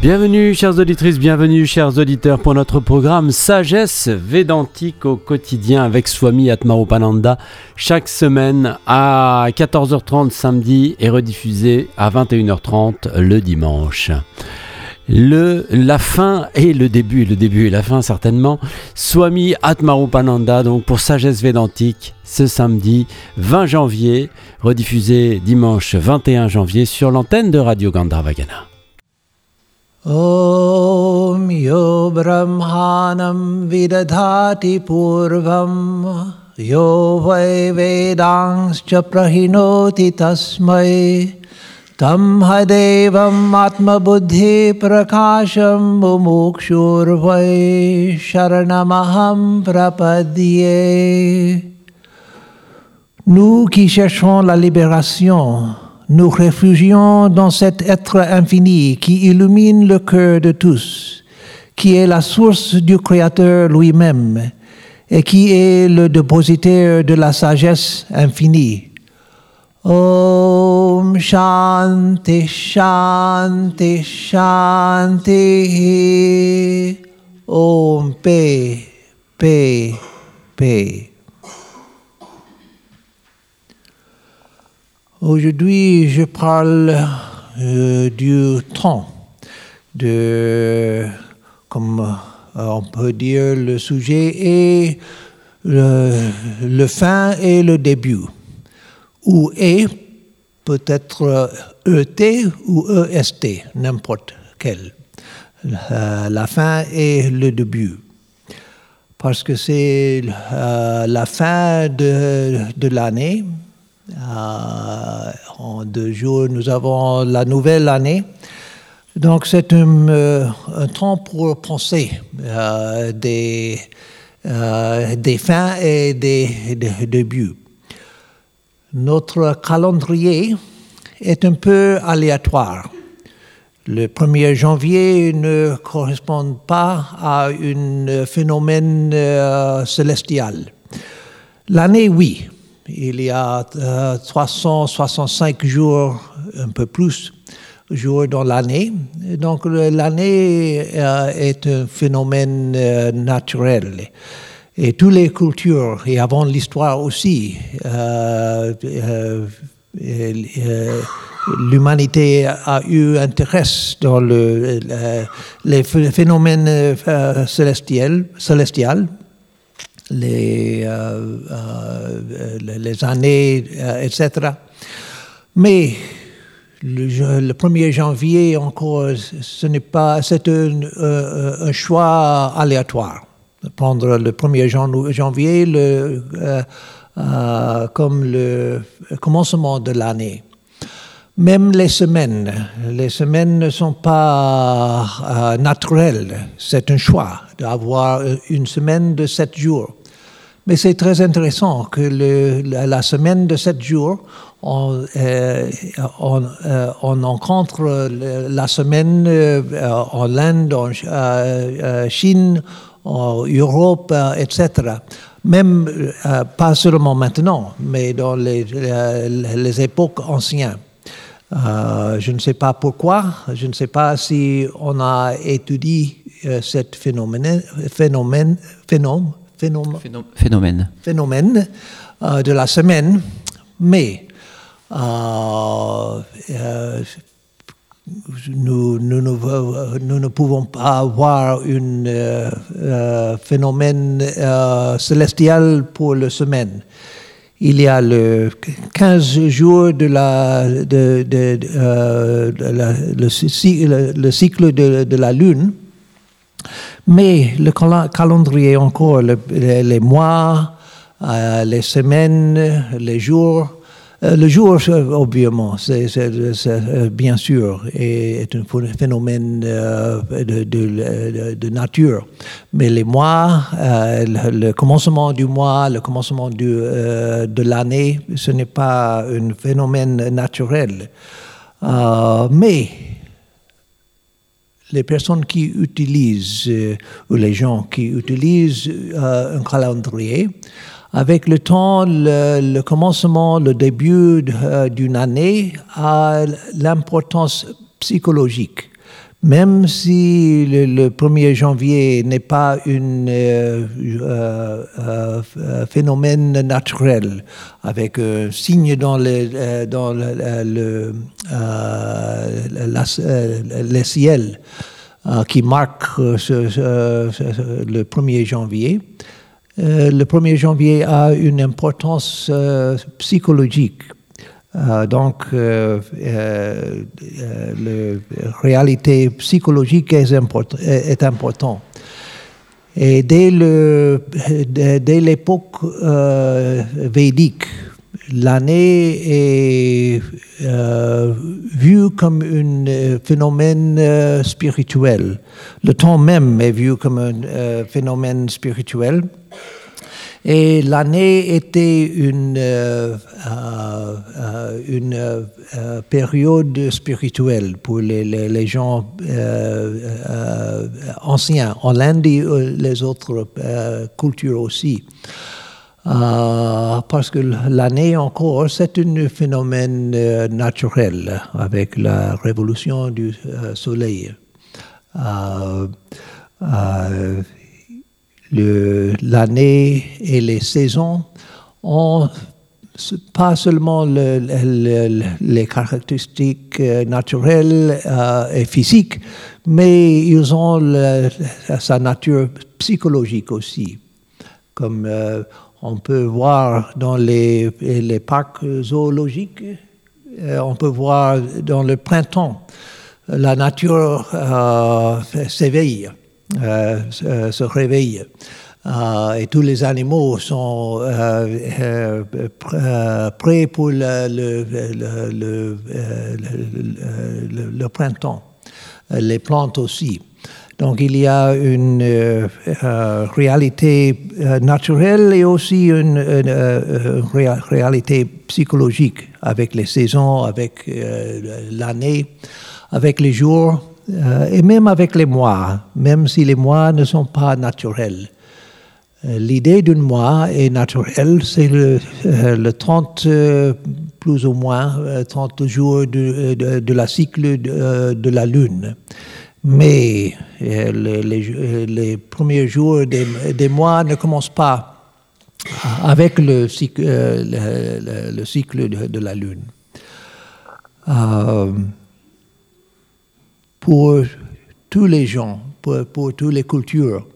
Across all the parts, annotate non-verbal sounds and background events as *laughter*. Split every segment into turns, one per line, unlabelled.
Bienvenue chères auditrices, bienvenue chers auditeurs pour notre programme Sagesse Védantique au quotidien avec Swami Atmarupananda chaque semaine à 14h30 samedi et rediffusé à 21h30 le dimanche. Le, la fin et le début, le début et la fin certainement. Swami Atmarupananda, donc pour Sagesse Védantique, ce samedi 20 janvier, rediffusé dimanche 21 janvier sur l'antenne de Radio Gandharvagana.
ॐ यो ब्रह्माणं विदधाति पूर्वं यो वै वेदांश्च प्रहिणोति तस्मै। तं हदेवम् आत्मबुद्धिप्रकाशं मुमुक्षुर्वै शरणमहं प्रपद्ये। Nous qui cherchons la libération, nous réfugions dans cet être infini qui illumine le cœur de tous, qui est la source du Créateur lui-même et qui est le dépositaire de la sagesse infinie. Om Shanti Shanti Shanti Om Paix Paix Paix Aujourd'hui, je parle euh, du temps, de, comme euh, on peut dire, le sujet est le, fin et le début, ou est peut-être ET ou EST, n'importe quel. La, fin et le début. Parce que c'est euh, la fin de, de l'année, euh, en deux jours, nous avons la nouvelle année. Donc, c'est un, euh, temps pour penser euh, des, euh, fins et des, des débuts. Notre calendrier est un peu aléatoire. Le 1er janvier ne correspond pas à un phénomène euh, célestial. L'année, oui il y a euh, 365 jours, un peu plus, jours dans l'année. Donc l'année euh, est un phénomène euh, naturel. Et toutes les cultures, et avant l'histoire aussi, euh, l'humanité a eu intérêt dans le, les phénomènes célestiels, les, euh, euh, les années, euh, etc. Mais le, le, 1er janvier, encore, ce n'est pas, c'est un, choix aléatoire. Prendre le 1er janvier le, comme le commencement de l'année. Même les semaines, les semaines ne sont pas naturelles. C'est un choix d'avoir une semaine de sept jours. Mais c'est très intéressant que la, semaine de sept jours, on, euh, euh, on rencontre la semaine euh, en Inde, en Chine, en Europe, etc. Même pas seulement maintenant, mais dans les, époques anciennes. Je ne sais pas pourquoi, je ne sais pas si on a étudié euh, phénomène, phénomène, phénomène, phénomène.
phénomène
euh, de la semaine, mais euh, nous, nous, nous, nous, ne pouvons pas avoir un phénomène célestial pour la semaine. Il y a le 15 jours de la, de, de, euh, de la, le, le, cycle de, la Lune, mais le calendrier encore, le, les, mois, euh, les semaines, les jours, euh, le jour, c'est bien sûr, est, un phénomène euh, de, nature. Mais les mois, euh, le, commencement du mois, le commencement euh, de l'année, ce n'est pas un phénomène naturel. Euh, mais les personnes qui utilisent, ou les gens qui utilisent un calendrier, avec le temps, le, le commencement, le début d'une année a l'importance psychologique, Même si le, 1er janvier n'est pas un phénomène naturel, avec un signe dans, le, dans ciel qui marque le 1er janvier, le 1er janvier a une importance psychologique euh, donc, euh, euh, la réalité psychologique est, est important. Et dès l'époque védique, l'année est vue comme un phénomène spirituel. Le temps même est vu comme un phénomène spirituel. Et l'année était une, euh, euh, euh, période spirituelle pour les, les, gens anciens en Inde et les autres cultures aussi. parce que l'année encore, c'est un phénomène naturel avec la révolution du soleil l'année et les saisons ont pas seulement les caractéristiques euh, naturelles euh, et physiques, mais ils ont sa nature psychologique aussi. Comme euh, on peut voir dans les, les parcs zoologiques, on peut voir dans le printemps, la nature s'éveille. Euh, se réveille. Euh, et tous les animaux sont euh, prêts pour le, printemps, les plantes aussi. Donc il y a une réalité naturelle et aussi une, réalité psychologique avec les saisons, avec l'année, avec les jours. Euh, et même avec les mois, même si les mois ne sont pas naturels. Euh, l'idée d'un mois est naturelle, c'est le, euh, le 30 plus ou moins 30 jours de, la cycle de, la Lune. Mais les, premiers jours des, mois ne commencent pas avec le, cycle de, la Lune pour tous les gens, pour, toutes les cultures.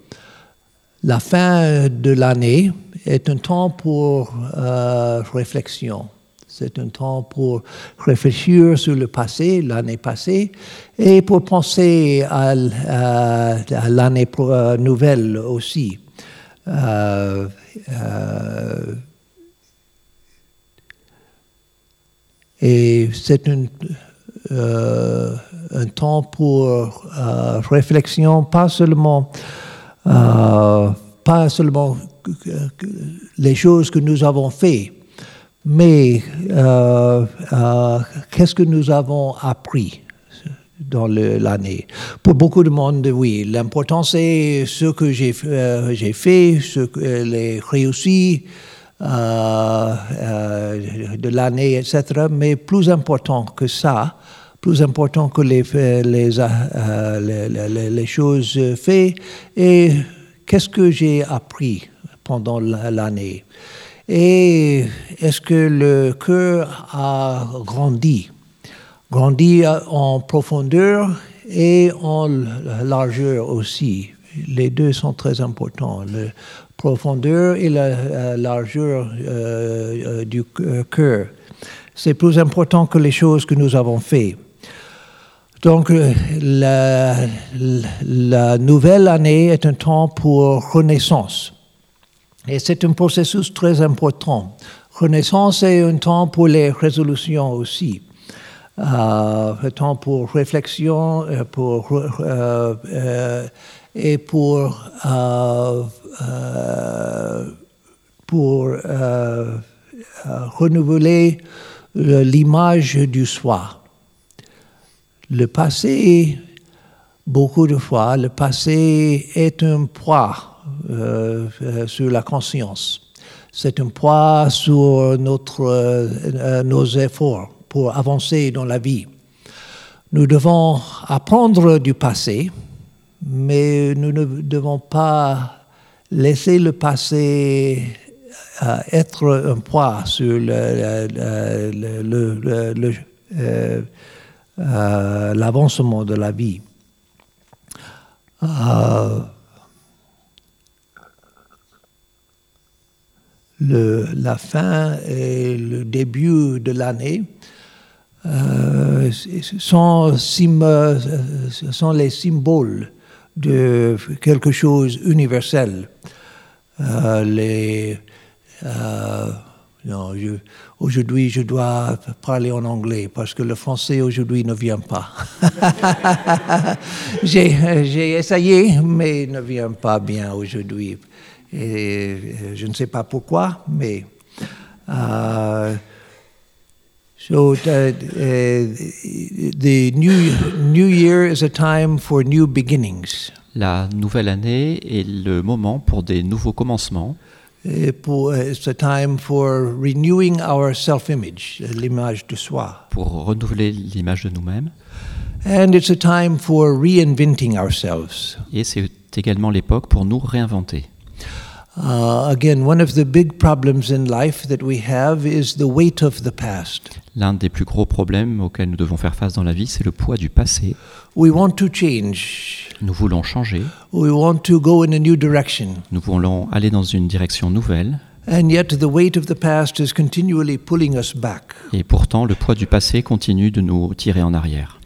La fin de l'année est un temps pour euh, réflexion. C'est un temps pour réfléchir sur le passé, l'année passée, et pour penser à, l'année euh, nouvelle aussi. Euh, et c'est une un temps pour euh, réflexion, pas seulement, euh, pas seulement les choses que nous avons faites, mais euh, qu'est-ce que nous avons appris dans l'année. Pour beaucoup de monde, oui, l'important c'est ce que j'ai fait, ce que les réussi de l'année, etc. Mais plus important que ça, plus important que les, les, euh, les, les choses faites et qu'est-ce que j'ai appris pendant l'année? Et est-ce que le cœur a grandi, grandi en profondeur et en largeur aussi. Les deux sont très importants. La profondeur et la largeur euh, euh, du cœur. C'est plus important que les choses que nous avons faites. Donc euh, la, la, nouvelle année est un temps pour renaissance. Et c'est un processus très important. Renaissance est un temps pour les résolutions aussi. Euh, un temps pour réflexion euh, pour, euh, euh, et pour, pour renouveler l'image du soi le passé, beaucoup de fois, le passé est un poids euh, euh, sur la conscience. C'est un poids sur notre, euh, nos efforts pour avancer dans la vie. Nous devons apprendre du passé, mais nous ne devons pas laisser le passé être un poids sur le- le- le- le- euh, l'avancement de la vie. Euh, le- la fin et le début de l'année euh, sont, sont les symboles de quelque chose universel. Euh, aujourd'hui, je dois parler en anglais parce que le français aujourd'hui ne vient pas. *laughs* j'ai, essayé, mais ne vient pas bien aujourd'hui. Et euh, je ne sais pas pourquoi, mais. euh, so, the, uh, new, new Year is a time for new beginnings.
La nouvelle année est le moment pour des nouveaux commencements.
Pour- uh, It's a time for renewing our self image, l'image de soi.
pour renouveler l'image de nous-mêmes.
And it's a time for reinventing ourselves.
Et c'est également l'époque pour nous réinventer.
Uh, again, one of the big problems in life that we have is the weight of the past.
L'un des plus gros problèmes auxquels nous devons faire face dans la vie, c'est le poids du passé.
We want to change,
Nous voulons changer,
we want to go in a new direction.
nous voulons aller dans une direction nouvelle,
And yet, the weight of the past is continually pulling us back.
et pourtant le poids du passé continue de nous tirer en arrière.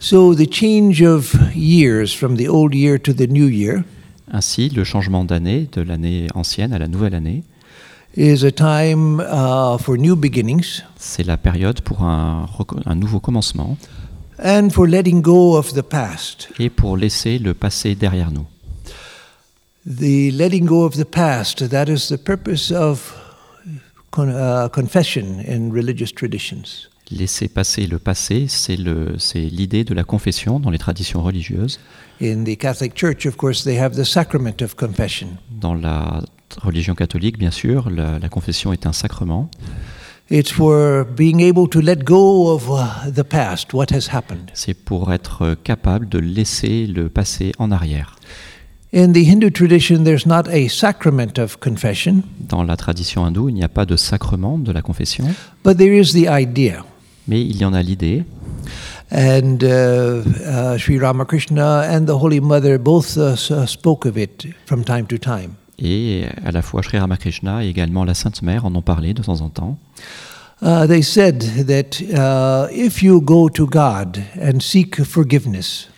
So, the change of years from the old year to the new year
Ainsi, le changement d'année, de l'année ancienne à la nouvelle année,
is a time uh, for new beginnings
c'est la période pour un, un nouveau commencement
and for letting go of the past.
et pour laisser le passé derrière nous.
The letting go of the past, that is the purpose of con- uh, confession in religious traditions.
Laisser passer le passé, c'est l'idée de la confession dans les traditions religieuses.
In the Catholic Church, of course, they have the sacrament of confession.
Dans la religion catholique, bien sûr, la, la confession est un sacrement.
It's for being able to let go of the past, what has happened.
C'est pour être capable de laisser le passé en arrière.
In the Hindu tradition, there's not a sacrament of confession,
Dans la tradition hindoue, il n'y a pas de sacrement de la confession,
but there is the idea.
Mais il y en a l'idée.
And uh, uh, Sri Ramakrishna and the Holy Mother both uh, uh, spoke of it from time to time.
Et à la fois Sri Ramakrishna et également la Sainte Mère en ont parlé de temps en temps.
They said that uh, if you go to God and seek forgiveness,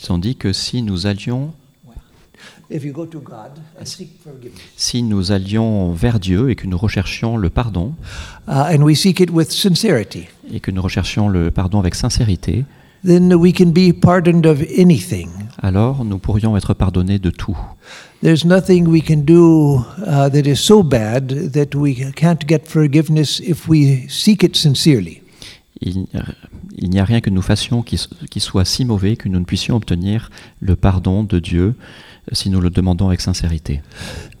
Ils ont dit que si nous allions,
if you go to God and seek forgiveness,
si nous allions vers Dieu et que nous recherchions le pardon,
uh, and we seek it with sincerity,
et que nous recherchions le pardon avec sincérité,
then we can be pardoned of anything.
alors nous pourrions être pardonnés de tout. Il, il n'y a rien que nous fassions qui, soit si mauvais que nous ne puissions obtenir le pardon de Dieu euh, si nous le demandons avec sincérité.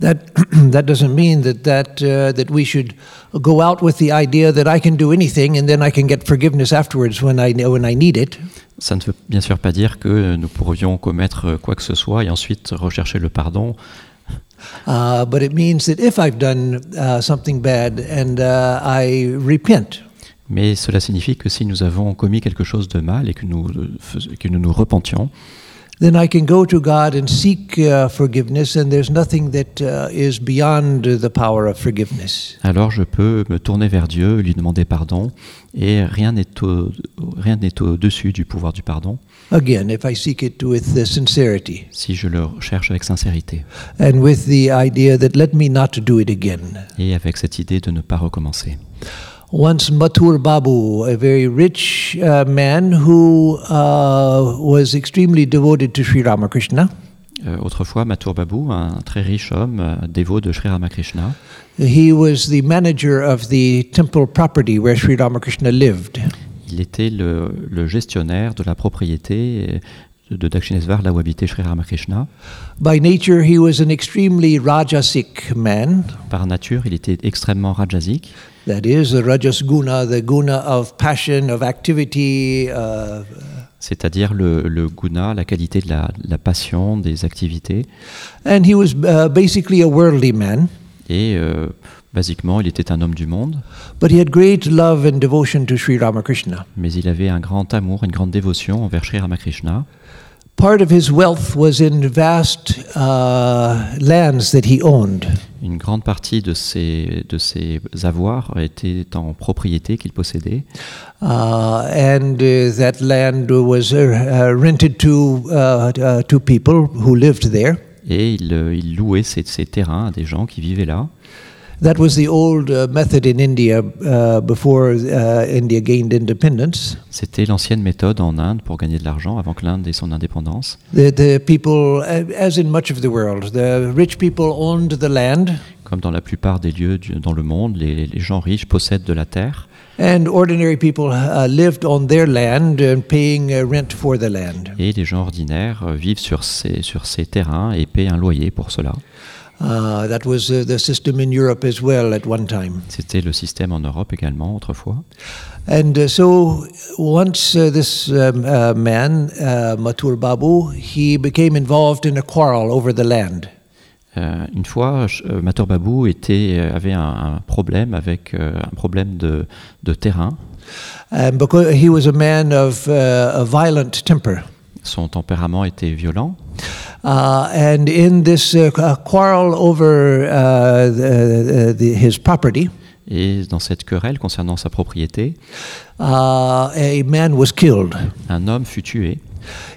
That *clears throat* that doesn't mean that that uh, that we should go out with the idea that I can do anything and then I can get forgiveness afterwards when I when I need it.
Ça ne veut bien sûr pas dire que nous pourrions commettre quoi que ce soit et ensuite rechercher le pardon,
Uh, but it means that if I've done uh, something bad and uh, I repent,
mais cela signifie que si nous avons commis quelque chose de mal et que nous, euh, que nous nous repentions,
then I can go to God and seek uh, forgiveness, and there's nothing that uh, is beyond the power of forgiveness.
alors je peux me tourner vers Dieu, lui demander pardon, et rien n'est au- rien n'est au-dessus du pouvoir du pardon
Again, if I seek it with the sincerity
si je le cherche avec sincérité
and with the idea that let me not do it again.
et avec cette idée de ne pas recommencer.
Once Mathur Babu, a very rich uh, man who uh, was extremely devoted to Sri Ramakrishna,
Euh, autrefois, Mathur Babu, un très riche homme, euh, dévot de Sri Ramakrishna,
he was the manager of the temple property where Sri Ramakrishna lived.
il était le, le gestionnaire de la propriété euh, de Dakshinesvar, là où habitait Sri Ramakrishna.
By nature, he was an extremely rajasic man.
Par nature, il était extrêmement rajasique,
That is, the rajas guna, the guna of passion, of activity, uh,
c'est-à-dire le, le guna, la qualité de la, la passion, des activités.
And he was uh, basically a worldly man,
Et euh, basiquement, il était un homme du monde,
but he had great love and devotion to Sri Ramakrishna.
mais il avait un grand amour, une grande dévotion envers Sri Ramakrishna.
Part of his wealth was in vast uh, lands that he owned.
Une grande partie de ses, de ses avoirs était en propriété qu'il possédait.
Uh, and uh, that land was uh, rented to, to people who lived there.
Et il, euh, il louait ces, ces terrains à des gens qui vivaient là.
That was the old uh, method in India uh, before uh, India gained independence.
C'était l'ancienne méthode en Inde pour gagner de l'argent avant que l'Inde ait son indépendance.
The, the people, as in much of the world, the rich people owned the land,
Comme dans la plupart des lieux du- dans le monde, les, les gens riches possèdent de la terre
and ordinary people uh, lived on their land and paying uh, rent for the land.
et les gens ordinaires euh, vivent sur ces, sur ces terrains et paient un loyer pour cela.
That was the system in Europe as well at one time.
C'était le système en Europe également autrefois.
And uh, so once uh, this um, uh, man, uh, Mathur Babu, he became involved in a quarrel over the land.
Euh, une fois, euh, Mathur Babu était, euh, avait un, un problème avec un problème de, de terrain.
Um, because he was a man of uh, a violent temper.
Son tempérament était violent.
Uh, and in this uh, qu- quarrel over uh, the, the, his property,
Et dans cette querelle concernant sa propriété,
uh, a man was killed.
un homme fut tué.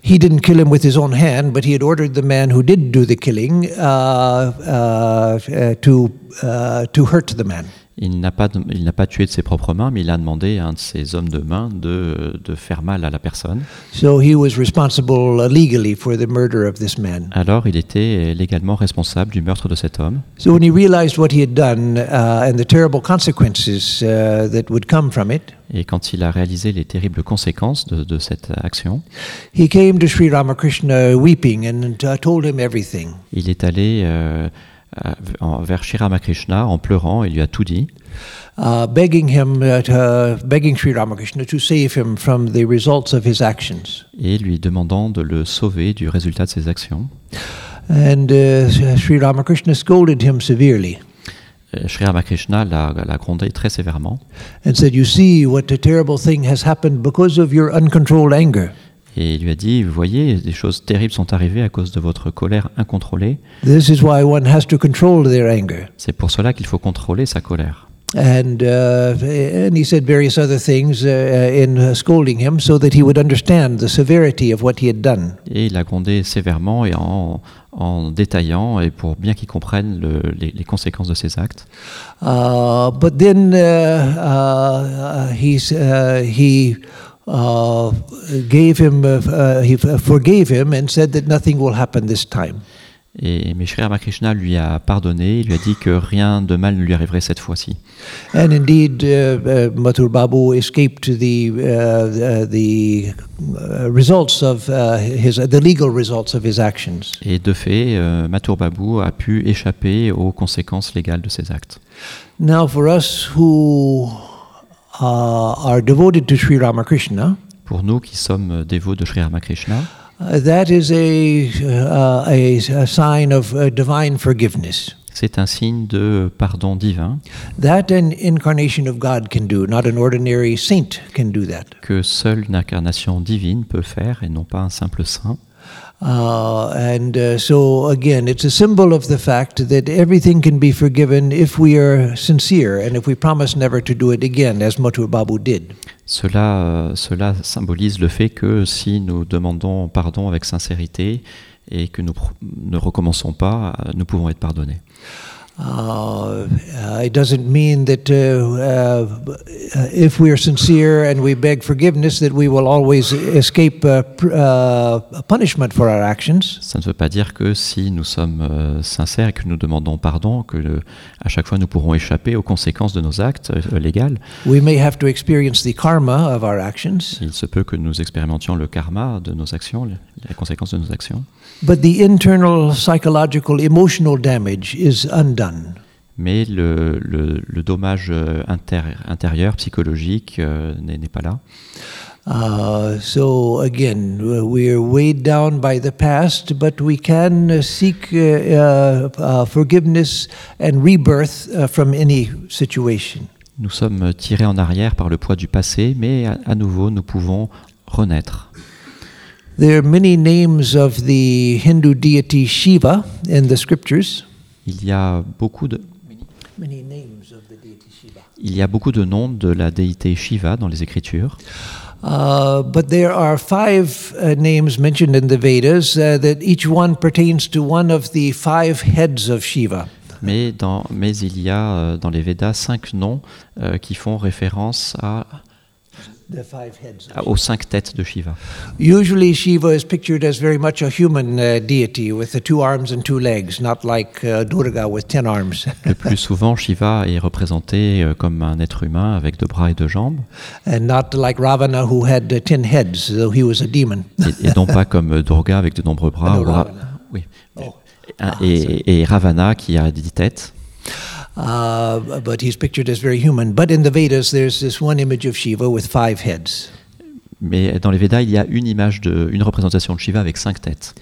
He didn't kill him with his own hand, but he had ordered the man who did do the killing uh, uh, uh, to, uh, to hurt the man.
Il n'a pas, il n'a pas tué de ses propres mains, mais il a demandé à un de ses hommes de main de, de faire mal à la personne.
So he was responsible legally for the murder of this man.
Alors il était légalement responsable du meurtre de cet homme.
So when he realized what he had done uh, and the terrible consequences uh, that would come from it,
Et quand il a réalisé les terribles conséquences de, de cette action,
he came to Sri Ramakrishna weeping and uh, told him everything.
il est allé euh, vers Sri Ramakrishna en pleurant et lui a tout dit.
uh, begging him, uh, to, begging Sri Ramakrishna to save him from the results of his actions.
et lui demandant de le sauver du résultat de ses actions.
And uh, Sri Ramakrishna scolded him severely
Euh, Sri Ramakrishna l'a l'a grondé très sévèrement
and said, You see what a terrible thing has happened because of your uncontrolled anger.
Et il lui a dit, vous voyez, des choses terribles sont arrivées à cause de votre colère incontrôlée. C'est pour cela qu'il faut contrôler sa colère.
And, uh, and he said various other things uh, in uh, scolding him so that he would understand the severity of what he had done.
Et il l'a grondé sévèrement et en, en détaillant, et pour bien qu'il comprenne le- les, les conséquences de ses actes.
Uh, but then uh, uh, uh, he uh, gave him, uh, uh, he f- forgave him and said that nothing will happen this time.
Et mais Sri Ramakrishna lui a pardonné, il lui a dit que rien de mal ne lui arriverait cette fois-ci.
And indeed, uh, uh, Mathur Babu escaped the, uh, the, uh, results of uh, his, the legal results of his actions.
Et de fait, euh, Mathur Babu a pu échapper aux conséquences légales de ses actes.
Now, for us who uh, are devoted to Sri Ramakrishna,
Pour nous qui sommes dévots de Sri Ramakrishna,
uh, that is a, uh, a, a sign of uh, divine forgiveness.
c'est un signe de pardon divin
That an incarnation of God can do, not an ordinary saint can do that.
que seule une incarnation divine peut faire et non pas un simple saint.
Uh, and uh, so, again, it's a symbol of the fact that everything can be forgiven if we are sincere and if we promise never to do it again, as Mathur Babu did.
Cela, euh, cela symbolise le fait que si nous demandons pardon avec sincérité et que nous ne recommençons pas, euh, nous pouvons être pardonnés.
Uh, uh, it doesn't mean that uh, uh, if we are sincere and we beg forgiveness, that we will always escape uh, pr- uh, punishment for our actions.
Ça ne veut pas dire que si nous sommes euh, sincères et que nous demandons pardon, que le- à chaque fois nous pourrons échapper aux conséquences de nos actes euh, légaux.
We may have to experience the karma of our actions,
Il se peut que nous expérimentions le karma de nos actions, les conséquences de nos actions.
But the internal psychological emotional damage is undone.
Mais le, le- le dommage euh, inter- intérieur, psychologique, euh, n'est pas là.
Uh, so again, we are weighed down by the past, but we can seek uh, uh, uh, forgiveness and rebirth uh, from any situation.
Nous sommes tirés en arrière par le poids du passé, mais à, à nouveau, nous pouvons renaître.
There are many names of the Hindu deity Shiva in the scriptures.
Il y a beaucoup de,
Many names of the deity Shiva.
il y a beaucoup de noms de la déité Shiva dans les Écritures,
Uh, but there are five uh, names mentioned in the Vedas uh, that each one pertains to one of the five heads of Shiva.
mais, dans, mais il y a euh, dans les Védas cinq noms euh, qui font référence à,
The five heads.
à- aux cinq têtes de Shiva.
Usually, Shiva is pictured as very much a human uh, deity with the two arms and two legs, not like uh, Durga with ten arms. *laughs*
Le plus souvent, Shiva est représenté euh, comme un être humain avec deux bras et deux jambes,
and not like Ravana, who had uh, ten heads, though he was a demon.
et, et non pas *laughs* comme euh, Durga avec de nombreux bras.
No, Ravana.
oui.
Oh.
Un- et, et Ravana qui a dix têtes.
Uh, but he's pictured as very human. But in the Vedas, there's this one image of Shiva with five heads.
Mais dans les Védas, il y a une image de, une représentation de Shiva avec cinq têtes.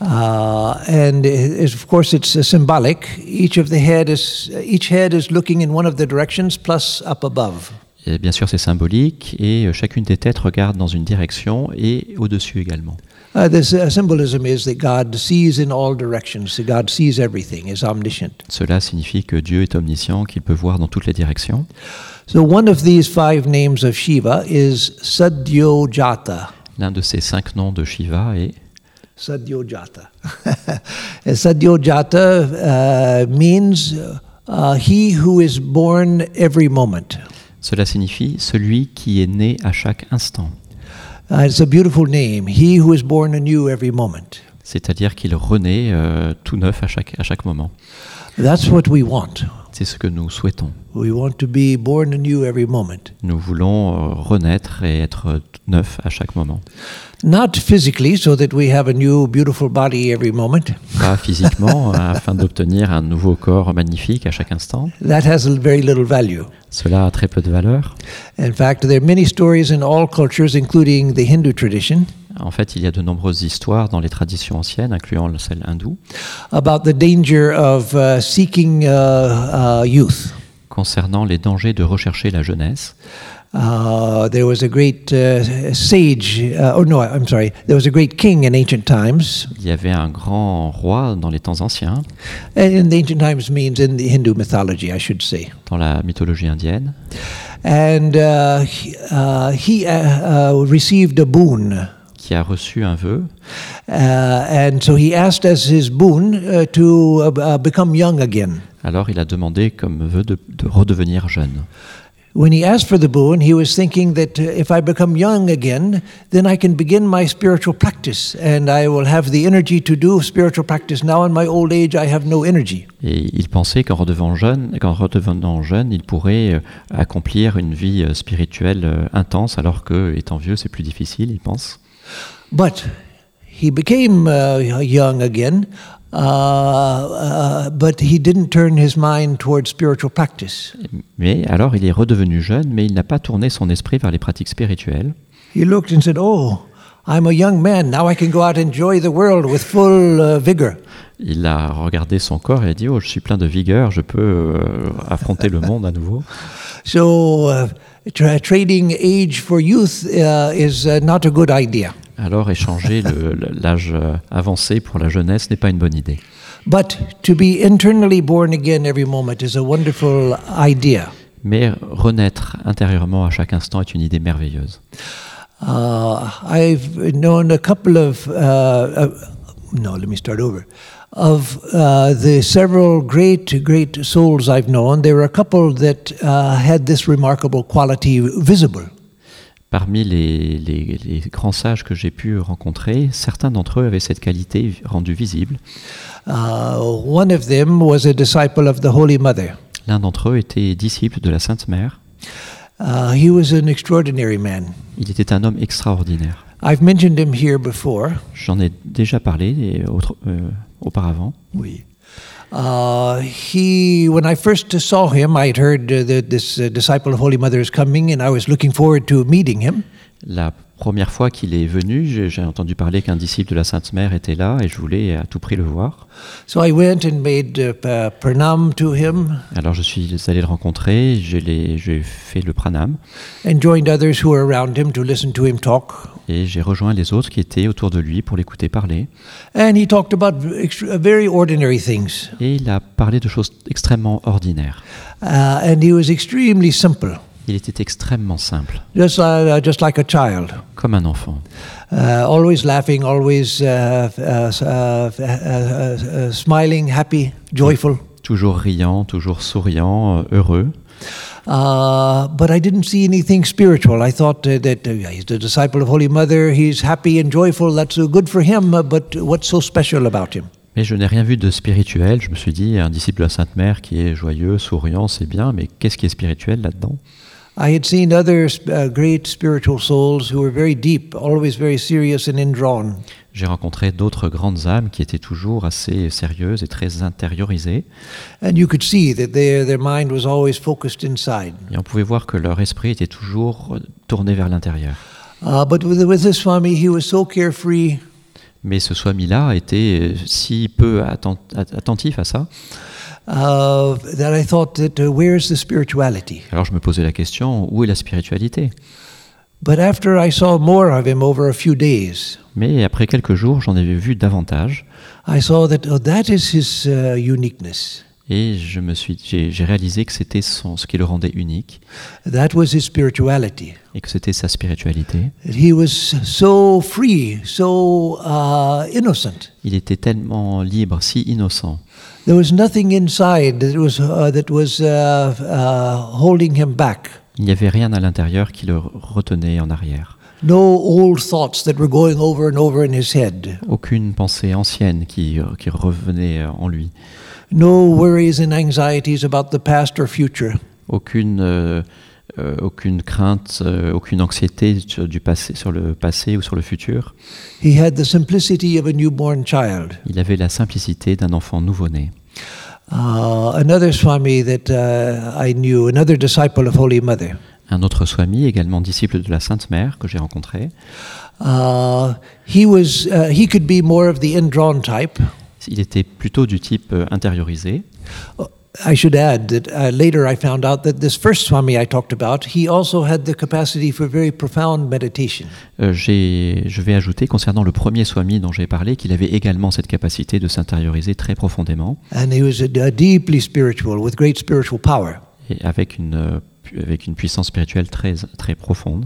Uh, and of course, it's uh, symbolic. Each of the head is each head is looking in one of the directions, plus up above.
Et bien sûr, c'est symbolique et euh, chacune des têtes regarde dans une direction et au-dessus également.
Uh, this uh, symbolism is that God sees in all directions. So God sees everything. is omniscient.
Cela signifie que Dieu est omniscient, qu'il peut voir dans toutes les directions.
So one of these five names of Shiva is Sadyojata.
L'un de ces cinq noms de Shiva est
Sadyojata. *laughs* Sadyojata uh, means uh, he who is born every moment.
Cela signifie celui qui est né à chaque instant. C'est-à-dire qu'il renaît euh, tout neuf à chaque, à chaque moment.
That's what we want.
C'est ce que nous souhaitons.
We want to be born anew every moment.
Nous voulons euh, renaître et être euh, tout neuf à chaque moment.
Not physically, so that we have a new, beautiful body every moment.
Pas physiquement, *laughs* afin d'obtenir un nouveau corps magnifique à chaque instant.
That has very little value.
Cela a très peu de valeur.
In fact, there are many stories in all cultures, including the Hindu tradition,
En fait, il y a de nombreuses histoires dans les traditions anciennes, incluant celle hindoue,
about the danger of uh, seeking uh, uh, youth.
concernant les dangers de rechercher la jeunesse.
Uh, there was a great uh, sage, uh, oh no, I'm sorry, there was a great king in ancient times.
Il y avait un grand roi dans les temps anciens,
And in the ancient times means in the Hindu mythology, I should say.
dans la mythologie indienne,
And uh, he, uh, he received a boon.
Qui a reçu un vœu.
Uh, and so he asked as his boon uh, to uh, become young again.
Alors il a demandé comme vœu de, de redevenir jeune.
When he asked for the boon, he was thinking that if I become young again, then I can begin my spiritual practice and I will have the energy to do spiritual practice. Now, in my old age, I have no energy.
Et il pensait qu'en redevenant jeune, qu'en redevenant jeune, il pourrait euh, accomplir une vie euh, spirituelle euh, intense, alors que, étant vieux, c'est plus difficile, il pense.
But he became uh, young again, uh, uh, but he didn't turn his mind towards spiritual practice.
Mais alors, il est redevenu jeune, mais il n'a pas tourné son esprit vers les pratiques spirituelles.
He looked and said, Oh, I'm a young man. Now I can go out and enjoy the world with full vigor.
Il a regardé son corps et a dit Oh, je suis plein de vigueur, je peux euh, affronter le monde à nouveau. *laughs*
So, tra- trading age for youth uh, is uh, not a good idea.
Alors, échanger *laughs* l'âge euh, avancé pour la jeunesse n'est pas une bonne idée.
But to be internally born again every moment is a wonderful idea.
Mais renaître intérieurement à chaque instant est une idée merveilleuse.
Uh, I've known a couple of, uh, uh, no, let me start over. Of uh, the several great, great souls I've known, there were a couple that uh, had this remarkable quality visible.
Parmi les, les- les grands sages que j'ai pu rencontrer, certains d'entre eux avaient cette qualité rendue visible.
One of them was a disciple of the Holy Mother.
L'un d'entre eux était disciple de la Sainte Mère.
Uh, he was an extraordinary man.
Il était un homme extraordinaire.
I've mentioned him here before.
J'en ai déjà parlé et autre- euh, auparavant.
We. Uh, he, when I first saw him, I'd heard uh, that this uh, disciple of Holy Mother is coming, and I was looking forward to meeting him.
La première fois qu'il est venu, j'ai entendu parler qu'un disciple de la Sainte Mère était là et je voulais à tout prix le voir.
So I went and made uh, pa- pranam to him
Alors je suis allé le rencontrer, j'ai fait le pranam
and joined others who were around him to listen to him talk.
Et j'ai rejoint les autres qui étaient autour de lui pour l'écouter parler.
And he talked about ext- very ordinary things.
Et il a parlé de choses extrêmement ordinaires.
Uh, and he was extremely simple,
Il était extrêmement simple,
just, uh, just like a child.
comme un enfant.
Uh, always laughing, always uh, uh, uh, uh, uh, uh, smiling, happy, joyful.
Toujours riant, toujours souriant, euh, heureux.
Uh, but I didn't see anything spiritual. I thought uh, that uh, he's the disciple of Holy Mother. He's happy and joyful. That's good for him. uh, but what's so special about him?
Mais je n'ai rien vu de spirituel. Je me suis dit, un disciple de la Sainte Mère qui est joyeux, souriant, c'est bien, mais qu'est-ce qui est spirituel là-dedans?
I had seen other uh, great spiritual souls who were very deep, always very serious and indrawn.
J'ai rencontré d'autres grandes âmes qui étaient toujours assez sérieuses et très intériorisées.
And you could see that their, their mind was always focused inside.
Et on pouvait voir que leur esprit était toujours tourné vers l'intérieur.
Uh, but with, with this Swami, he was so carefree.
Mais ce Swami-là était euh, si peu atten- at- attentif à ça.
Uh, that I thought that uh, where's the spirituality?
Alors je me posais la question, où est la spiritualité?
But after I saw more of him over a few days,
Mais après quelques jours, j'en avais vu davantage.
I saw that oh, that is his uh, uniqueness.
Et je me suis, j'ai, réalisé que c'était ce qui le rendait unique
That was his spirituality.
et que c'était sa spiritualité.
He was so free, so uh, innocent.
Il était tellement libre, si innocent.
There was nothing inside that was uh, that was uh, uh, holding him back.
Il n'y avait rien à l'intérieur qui le retenait en arrière.
No old thoughts that were going over and over in his head.
Aucune pensée ancienne qui, euh, qui revenait euh, en lui.
No worries and anxieties about the past or future.
Aucune, euh, euh, aucune crainte, euh, aucune anxiété sur, du passé, sur le passé ou sur le futur.
He had the simplicity of a newborn child.
Il avait la simplicité d'un enfant nouveau-né.
Uh, another Swami that uh, I knew, another disciple of Holy Mother.
Un autre Swami, également disciple de la Sainte Mère, que j'ai rencontré,
Uh, he was he could be more of the indrawn type.
il était plutôt du type euh, intériorisé.
I should add that uh, later I found out that this first Swami I talked about, he also had the capacity for very profound meditation.
Euh, je vais ajouter, concernant le premier Swami dont j'ai parlé, qu'il avait également cette capacité de s'intérioriser très profondément
And he was uh, deeply spiritual with great spiritual power.
et avec une, euh, avec une puissance spirituelle très, très profonde.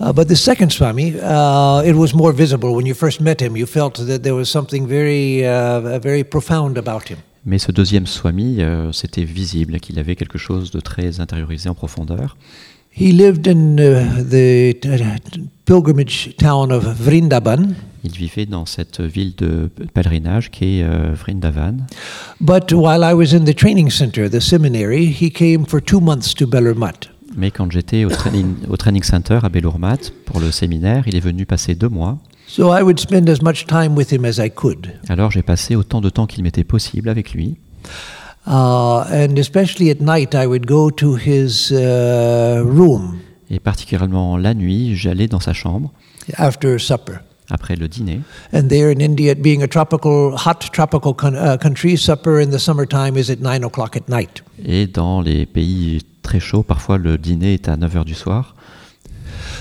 Uh, but the second Swami, uh, it was more visible. When you first met him, you felt that there was something very, uh, very profound about him.
Mais ce deuxième Swami, euh, c'était visible qu'il avait quelque chose de très intériorisé en profondeur.
He lived in uh, the uh, pilgrimage town of Vrindavan,
Il vivait dans cette ville de pèlerinage qui est euh, Vrindavan.
but while I was in the training center, the seminary, he came for two months to Bellermut.
Mais quand j'étais au training, au training center à Belurmat pour le séminaire, il est venu passer deux mois.
So I would spend as much time with him as I could.
Alors j'ai passé autant de temps qu'il m'était possible avec lui.
Uh, and especially at night, I would go to his uh, room
Et particulièrement la nuit, j'allais dans sa chambre
after supper.
après le dîner.
And there in India, being a tropical, hot tropical uh, country, supper in the summertime is at nine o'clock at night.
Et dans les pays très chauds, parfois le dîner est à 9h du soir.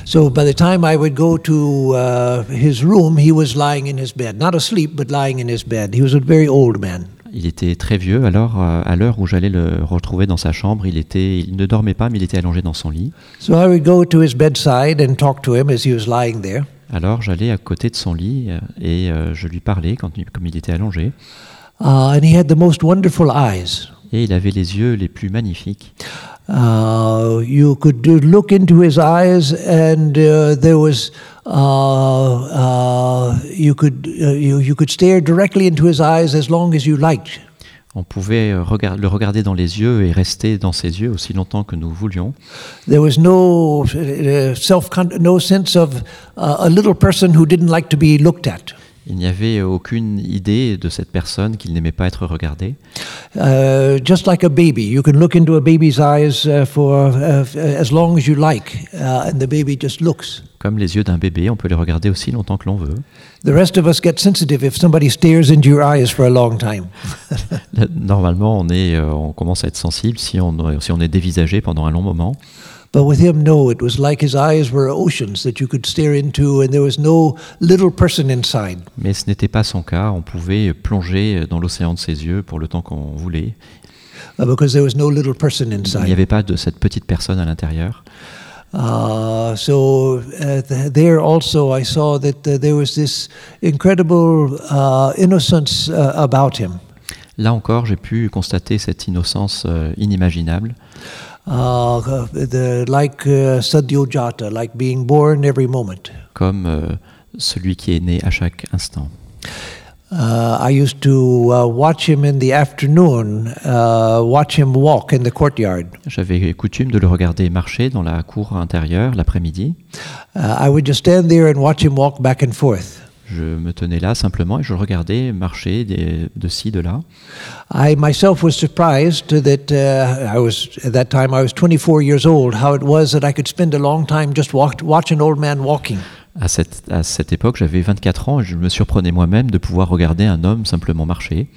So by the time I would go to uh, his room, he was lying in his bed, not asleep, but lying in his bed. He was a very old man.
Il était très vieux, alors euh, à l'heure où j'allais le retrouver dans sa chambre, il, était, il ne dormait pas, mais il était allongé dans son lit.
So I would go to his bedside and talk to him as he was lying there.
Alors j'allais à côté de son lit euh, et euh, je lui parlais quand, comme il était allongé.
Uh, and he had the most wonderful eyes.
Et il avait les yeux les plus magnifiques.
Uh, you could look into his eyes, and uh, there was uh, uh, you could uh, you, you could stare directly into his eyes as long as you liked.
On pouvait euh, regard- le regarder dans les yeux et rester dans ses yeux aussi longtemps que nous voulions.
There was no uh, self no sense of uh, a little person who didn't like to be looked at.
Il n'y avait aucune idée de cette personne qu'il n'aimait pas être regardé.
Uh, just like a baby, you can look into a baby's eyes uh, for uh, as long as you like, uh, and the baby just looks.
Comme les yeux d'un bébé, on peut les regarder aussi longtemps que l'on veut.
The rest of us get sensitive if somebody stares into your eyes for a long time. *laughs*
Normalement, on, est, euh, on commence à être sensible si on, si on est dévisagé pendant un long moment.
But with him, no, it was like his eyes were oceans that you could stare into, and there was no little person inside.
Mais ce n'était pas son cas. On pouvait plonger dans l'océan de ses yeux pour le temps qu'on voulait.
uh, because there was no little person
Il n'y
inside.
avait pas de cette petite personne à l'intérieur.
Uh, so uh, th- there also I saw that uh, there was this incredible uh, innocence uh, about him.
Là encore, j'ai pu constater cette innocence euh, inimaginable,
the, like uh, Sadyojata, like being born every moment.
comme euh, celui qui est né à chaque instant.
Uh, I used to uh, watch him in the afternoon, uh, watch him walk in the courtyard.
J'avais coutume de le regarder marcher dans la cour intérieure l'après-midi.
Uh, I would just stand there and watch him walk back and forth.
Je me tenais là simplement et je regardais marcher des- de ci, de là.
I myself was surprised that uh, I was at that time I was 24 years old. How it was that I could spend a long time just walk, watch an old man walking.
À cette, à cette époque, j'avais 24 ans et je me surprenais moi-même de pouvoir regarder un homme simplement marcher.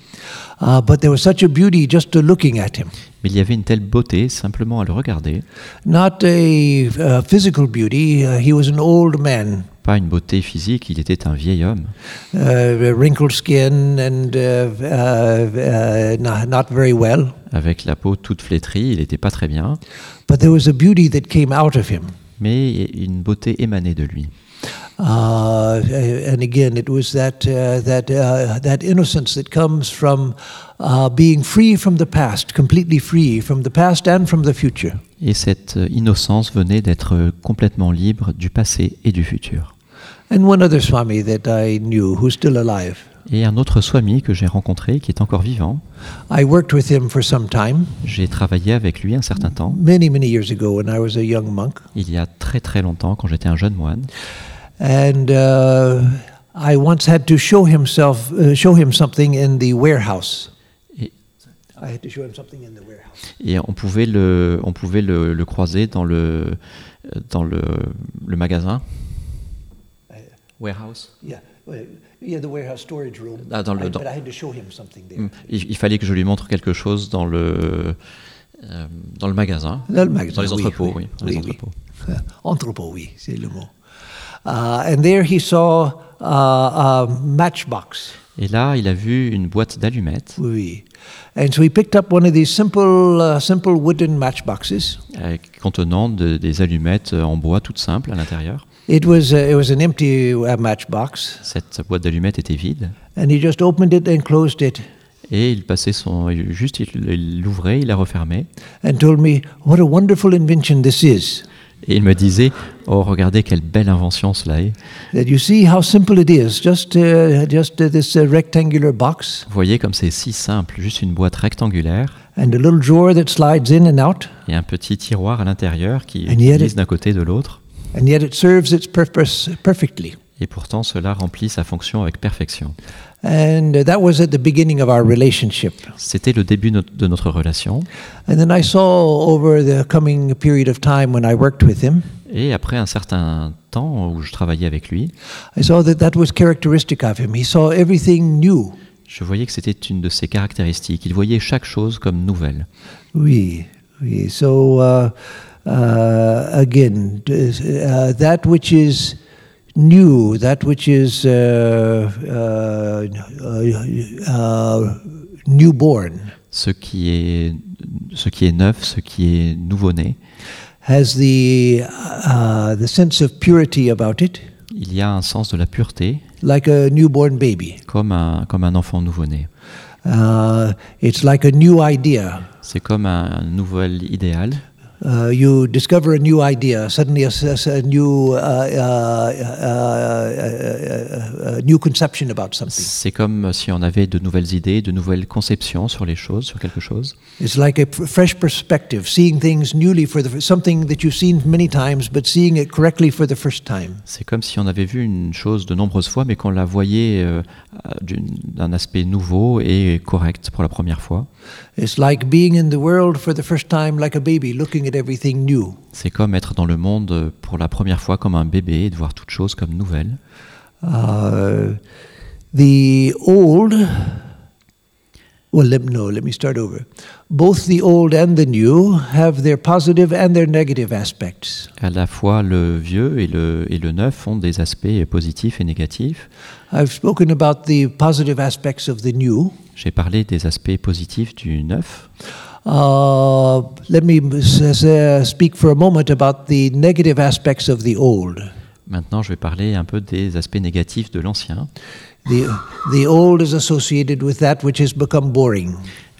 Uh, but there was such a beauty just to looking at him.
Mais il y avait une telle beauté simplement à le regarder.
Not a uh, physical beauty. Uh, he was an old man,
Pas une beauté physique, il était un vieil homme,
uh, wrinkled skin and uh, uh, uh, not, very well.
avec la peau toute flétrie, il n'était pas très bien,
But there was a beauty that came out of him.
mais une beauté émanait de lui.
Uh, and again, it was that uh, that uh, that innocence that comes from uh, being free from the past, completely free from the past and from the future.
Et cette euh, innocence venait d'être euh, complètement libre du passé et du futur.
And one other Swami that I knew, who's still alive.
Et un autre Swami que j'ai rencontré, qui est encore vivant,
I worked with him for some time,
j'ai travaillé avec lui un certain temps,
many many years ago when I was a young monk,
il y a très très longtemps, quand j'étais un jeune moine.
and uh, I once had to show himself uh, show him something in the warehouse.
Et-
I had to show him something in the warehouse.
Et on pouvait le, on pouvait le, le croiser dans le, dans le, le magasin. Warehouse?
Yeah, well, yeah, the warehouse storage room.
Ah, dans le-
I-
dans-
but I had to show him something there.
Il, il fallait que je lui montre quelque chose dans le, euh, dans le magasin.
Dans le magasin,
Dans les
oui,
entrepôts,
oui.
oui. dans les
Oui, oui.
entrepôts. *laughs*
Entrepôt, oui, c'est le mot. Uh, and there he saw uh, a matchbox.
Et là, il a vu une boîte d'allumettes
Oui. And so he picked up one of these simple, uh, simple wooden matchboxes.
euh, contenant de- des allumettes en bois toutes simples à l'intérieur.
It was, it was an empty uh, matchbox,
Cette boîte d'allumettes était vide.
and he just opened it and closed it
Et il passait son. Juste, il l'ouvrait, il la refermait.
and told me, What a wonderful invention this is.
Et il me disait Oh, regardez quelle belle invention cela est.
That you see how simple it is, just, uh, just uh, this uh, rectangular box
Vous voyez comme c'est si simple, juste une boîte rectangulaire
and a little drawer that slides in and out,
et un petit tiroir à l'intérieur qui glisse d'un côté de l'autre.
And yet it serves its purpose perfectly.
Et pourtant, cela remplit sa fonction avec perfection.
And that was at the beginning of our relationship.
C'était le début de notre relation.
And then I saw over the coming period of time when I worked with him,
Et après un certain temps où je travaillais avec lui,
I saw that that was characteristic of him. He saw everything new.
je voyais que c'était une de ses caractéristiques. Il voyait chaque chose comme nouvelle.
Oui, oui. So uh, uh, again, uh, that which is new, that which is uh, uh, uh, uh, newborn,
Ce qui est, ce qui est neuf, ce qui est nouveau-né,
has the uh, the sense of purity about it,
il y a un sens de la pureté
like a newborn baby.
comme un, comme un enfant nouveau-né.
Uh, it's like a new idea.
C'est comme un, nouvel idéal.
Uh, you discover a new idea, suddenly a, a new, uh, uh, uh, uh, uh, new conception about something.
C'est comme si on avait de nouvelles idées, de nouvelles conceptions sur les choses, sur quelque chose.
It's like a fresh perspective, seeing things newly for the something that you've seen many times, but seeing it correctly for the first time.
C'est comme si on avait vu une chose de nombreuses fois, mais qu'on la voyait euh, d'un aspect nouveau et correct pour la première fois.
It's like being in the world for the first time, like a baby, looking at everything new.
C'est comme être dans le monde pour la première fois comme un bébé et de voir toute chose comme nouvelle.
Uh, the old, well, let, no, let me start over. Both the old and the new have their positive and their negative aspects.
À la fois le vieux et le, et le neuf ont des aspects positifs et négatifs.
I've spoken about the positive aspects of the new.
J'ai parlé des aspects positifs du neuf.
Uh, let me speak for a moment about the negative aspects of the old.
Maintenant, je vais parler un peu des aspects négatifs de l'ancien.
The, the old is associated with that which has become boring.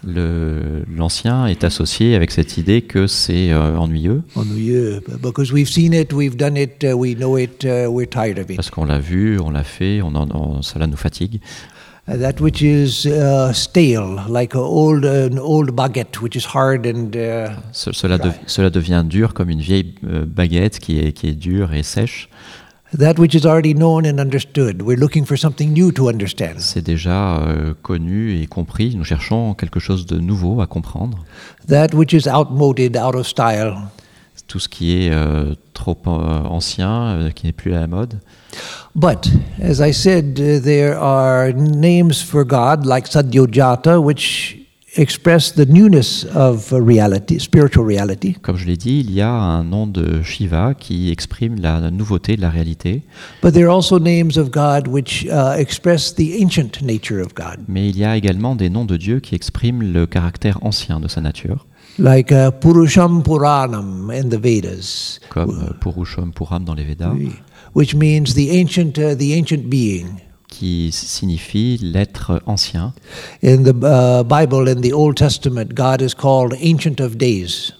L'ancien est associé avec cette idée que c'est euh, ennuyeux,
Ennuyeux, Because we've seen it, we've done it, uh, we know it, uh, we're tired of it.
parce qu'on l'a vu, on l'a fait, on en- on- cela nous fatigue.
Uh, that which is uh, stale, like a old, an old baguette, which is hard and uh,
Ce- cela, de- cela devient dur comme une vieille euh, baguette qui est, qui est dure et sèche.
That which is already known and understood. We're looking for something new to understand.
C'est déjà euh, connu et compris. Nous cherchons quelque chose de nouveau à comprendre.
That which is outmoded, out of style.
Tout ce qui est euh, trop euh, ancien, euh, qui n'est plus à la mode.
But, as I said, uh, there are names for God like Sadyojata, which express the newness of uh, reality, spiritual reality.
Comme je l'ai dit, il y a un nom de Shiva qui exprime la nouveauté de la réalité,
But there are also names of God which uh, express the ancient nature of God,
mais il y a également des noms de Dieu qui expriment le caractère ancien de sa nature,
like uh, Purusham Puranam in the Vedas,
comme euh, Purusham Puram dans les Védas,
which means the ancient, uh, the ancient being.
Qui signifie l'être ancien.
In the uh, Bible, in the Old Testament, God is called Ancient of Days.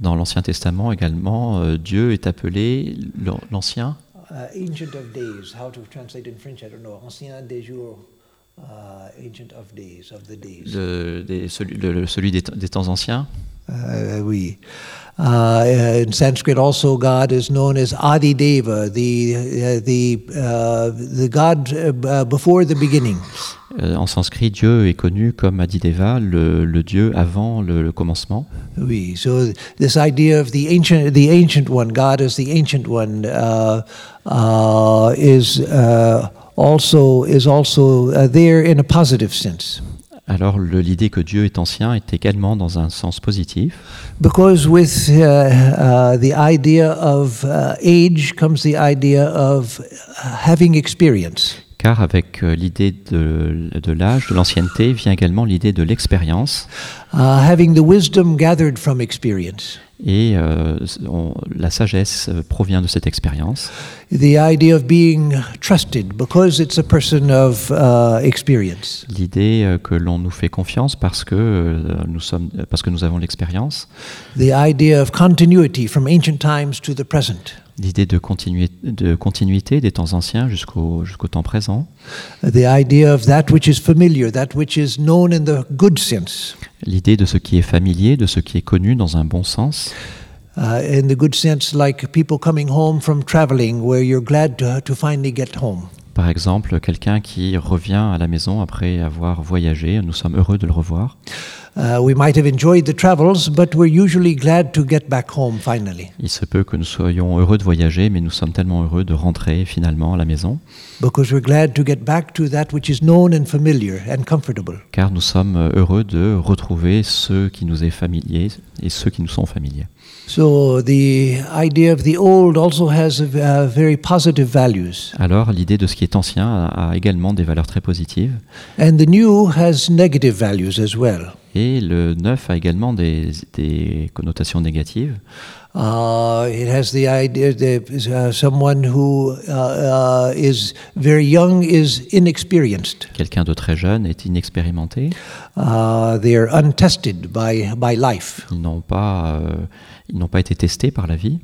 Dans l'Ancien Testament également, euh, Dieu est appelé l'an- l'Ancien,
Uh, ancient of Days, how to translate in French, I don't know. Ancien des jours, uh, Ancient of Days, of the days.
le- des- celui, le- celui des, des temps anciens.
Uh, oui. Uh, in Sanskrit, also, God is known as Adi Deva, the uh, the uh, the God uh, uh, before the beginning.
Euh, en sanskrit, Dieu est connu comme Adideva, le, le Dieu avant le, le commencement.
Oui. So this idea of the ancient, the ancient one, God as the ancient one, uh, uh, is uh, also is also uh, there in a positive sense.
Alors l'idée que Dieu est ancien est également dans un sens positif,
Because with uh, uh, the idea of uh, age comes the idea of uh, having experience.
car avec euh, l'idée de, de l'âge, de l'ancienneté, vient également l'idée de l'expérience.
Uh, having the wisdom gathered from experience.
Et euh, on- la sagesse euh, provient de cette expérience.
The idea of being trusted because it's a person of uh, experience.
L'idée euh, que l'on nous fait confiance parce que, nous, sommes, parce que nous avons l'expérience.
The idea of continuity from ancient times to the present.
L'idée de, de continuité des temps anciens jusqu'au jusqu'au temps présent.
The idea of that which is familiar, that which is known in the good sense.
L'idée de ce qui est familier, de ce qui est connu dans un bon sens.
Uh, in the good sense, like people coming home from traveling, where you're glad to, to finally get home.
Par exemple, quelqu'un qui revient à la maison après avoir voyagé, nous sommes heureux de le revoir.
We might have enjoyed the travels, but we're usually glad to get back home finally,
Il se peut que nous soyons heureux de voyager, mais nous sommes tellement heureux de rentrer finalement à la maison,
because we're glad to get back to that which is known and familiar and comfortable.
car nous sommes heureux de retrouver ce qui nous est familier et ceux qui nous sont familiers.
So the idea of the old also has very positive values,
Alors l'idée de ce qui est ancien a, a également des valeurs très positives,
and the new has negative values as well.
Et le 9 a également des, des connotations négatives.
Uh, it has the idea that uh, someone who uh, uh, is very young is inexperienced.
Quelqu'un de très jeune est inexpérimenté.
Uh, they're untested by, by life.
Ils n'ont pas, euh, ils n'ont pas été testés par la vie.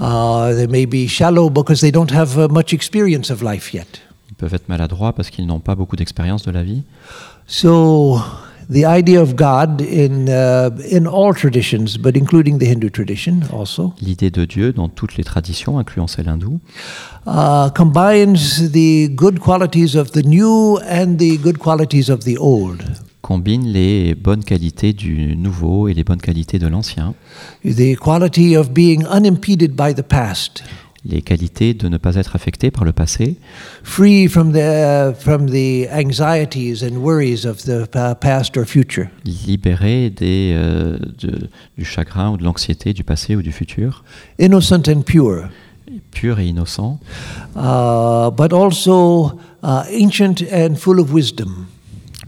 Uh, they may be shallow because they don't have uh, much experience of life yet.
Ils peuvent être maladroits parce qu'ils n'ont pas beaucoup d'expérience de la vie.
So, the idea of God in, uh, in all traditions, but including the Hindu tradition also,
L'idée de Dieu dans toutes les traditions, incluant celle hindoue,
uh, combines the good qualities of the new and the good qualities of the old.
Combine les bonnes qualités du nouveau et les bonnes qualités de l'ancien.
The quality of being unimpeded by the past,
Les qualités de ne pas être affecté par le passé,
free from the, from the anxieties and worries of the uh, past or future.
libéré des, euh, de- du chagrin ou de l'anxiété du passé ou du futur,
innocent and pure,
pur et innocent,
uh, but also uh, ancient and full of wisdom,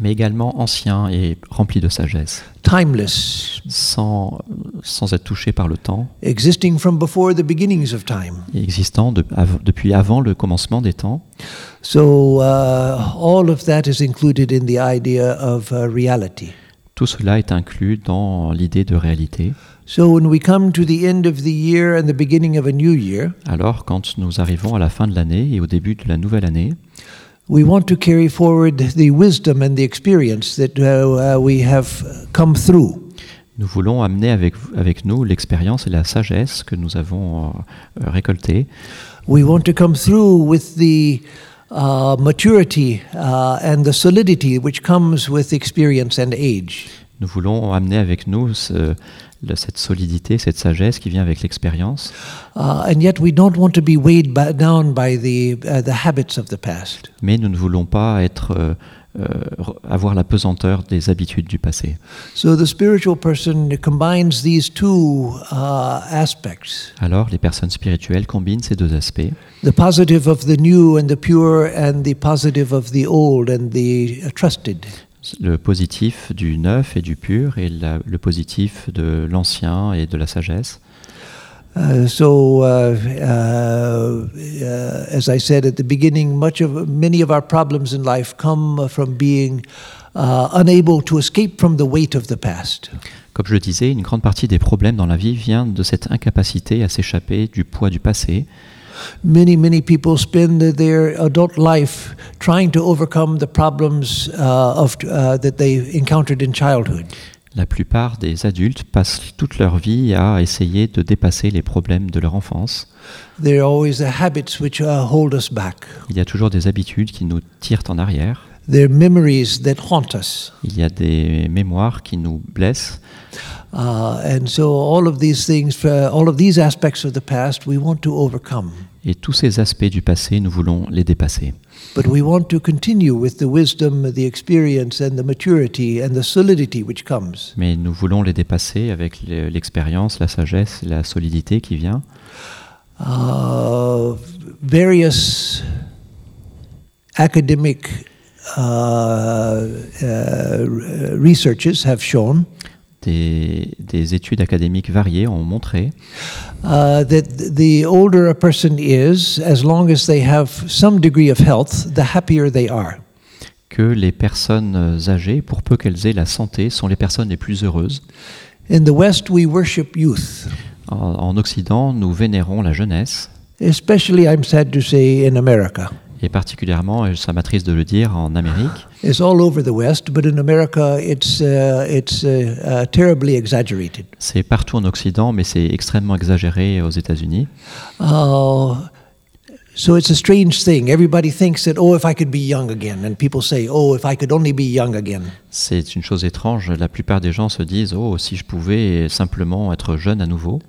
mais également ancien et rempli de sagesse,
timeless,
sans, sans être touché par le temps,
existing from before the beginnings of time.
et existant de- av- depuis avant le commencement des temps.
So uh, all of that is included in the idea of uh, reality.
Tout cela est inclus dans l'idée de réalité.
So when we come to the end of the year and the beginning of a new year,
Alors, quand nous arrivons à la fin de l'année et au début de la nouvelle année,
we want to carry forward the wisdom and the experience that uh, uh, we have come through.
nous voulons amener avec, avec nous l'expérience et la sagesse que nous avons euh, euh, récoltées.
We want to come through with the uh, maturity uh, and the solidity which comes with experience and age.
Nous voulons amener avec nous ce- le- cette solidité, cette sagesse qui vient avec l'expérience.
Uh, and yet, we don't want to be weighed by, down by the, uh, the habits of the past.
Mais nous ne voulons pas être, euh, euh, avoir la pesanteur des habitudes du passé.
Uh,
Alors, les personnes spirituelles combinent ces deux aspects, le positif du neuf et du pur, et la- le positif de l'ancien et de la sagesse.
Uh, so, uh, uh, uh, as I said at the beginning, much of many of our problems in life come from being uh, unable to escape from the weight of the past.
Comme je le disais, une grande partie des problèmes dans la vie vient de cette incapacité à s'échapper du poids du passé.
Many, many people spend their adult life trying to overcome the problems uh, of, uh, that they encountered in childhood.
La plupart des adultes passent toute leur vie à essayer de dépasser les problèmes de leur enfance.
There are always the habits which uh, hold us back.
Il y a toujours des habitudes qui nous tirent en arrière.
There are memories that haunt us.
Il y a des mémoires qui nous blessent.
Uh, and so, all of these things, all of these aspects of the past, we want to overcome.
Et tous ces aspects du passé, nous voulons les dépasser.
But we want to continue with the wisdom, the experience, and the maturity and the solidity which comes.
Mais nous voulons les dépasser avec le- l'expérience, la sagesse, la solidité qui vient.
Uh, various academic uh, uh, researches have shown
Des, des études académiques variées ont montré
uh, that the older a person is, as long as they have some degree of health, the happier they are.
que les personnes âgées, pour peu qu'elles aient la santé, sont les personnes les plus heureuses.
In the West, we worship youth,
En, en Occident, nous vénérons la jeunesse,
especially, I'm sad to say, in America.
Et particulièrement, et ça m'attriste de le dire, en Amérique.
It's all over the West, but in America, it's, uh, it's uh, uh, terribly exaggerated.
C'est partout en Occident, mais c'est extrêmement exagéré aux États-Unis.
So it's a strange thing. Everybody thinks that, oh, if I could be young again. And people say, oh, if I could only be young again.
C'est une chose étrange. La plupart des gens se disent Oh, si je pouvais simplement être jeune à nouveau.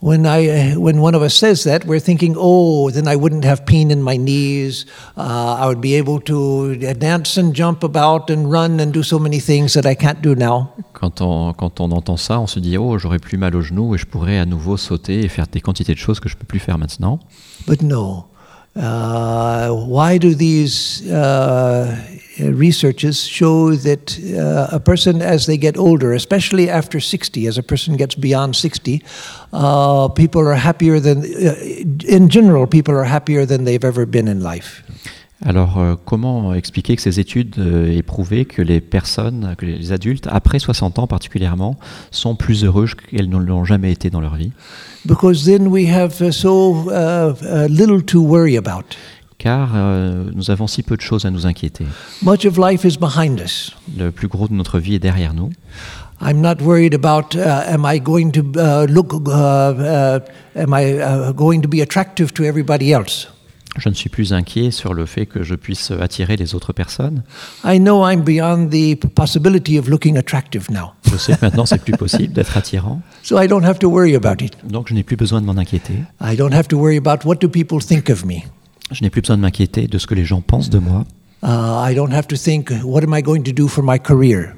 When, I, uh, when one of us says that, we're thinking, oh, then I wouldn't have pain in my knees. Uh, I would be able to dance and jump about and run and do so many things that I can't do now.
Quand on, quand on entend ça, on se dit Oh, j'aurais plus mal aux genoux et je pourrais à nouveau sauter et faire des quantités de choses que je peux plus faire maintenant.
But no, Uh, why do these uh, researches show that uh, a person, as they get older, especially after 60, as a person gets beyond 60, uh, people are happier than, uh, in general, people are happier than they've ever been in life?
Alors, euh, comment expliquer que ces études euh, aient prouvé que les personnes, que les adultes, après 60 ans particulièrement, sont plus heureuses qu'elles ne l'ont jamais été dans leur vie?
Because then we have so little to worry about.
Car euh, nous avons si peu de choses à nous inquiéter.
Much of life is behind us.
Le plus gros de notre vie est derrière nous.
I'm not worried about uh, am I going to uh, look, uh, uh, am I uh, going to be attractive to everybody else?
Je ne suis plus inquiet sur le fait que je puisse attirer les autres personnes.
I know I'm beyond the p- possibility of looking attractive now.
Je sais que maintenant c'est plus possible d'être attirant,
So I don't have to worry about it.
donc je n'ai plus besoin de m'en inquiéter.
I don't have to worry about what do people think of me.
Je n'ai plus besoin de m'inquiéter de ce que les gens pensent de moi.
Uh, I don't have to think what am I going to do for my career?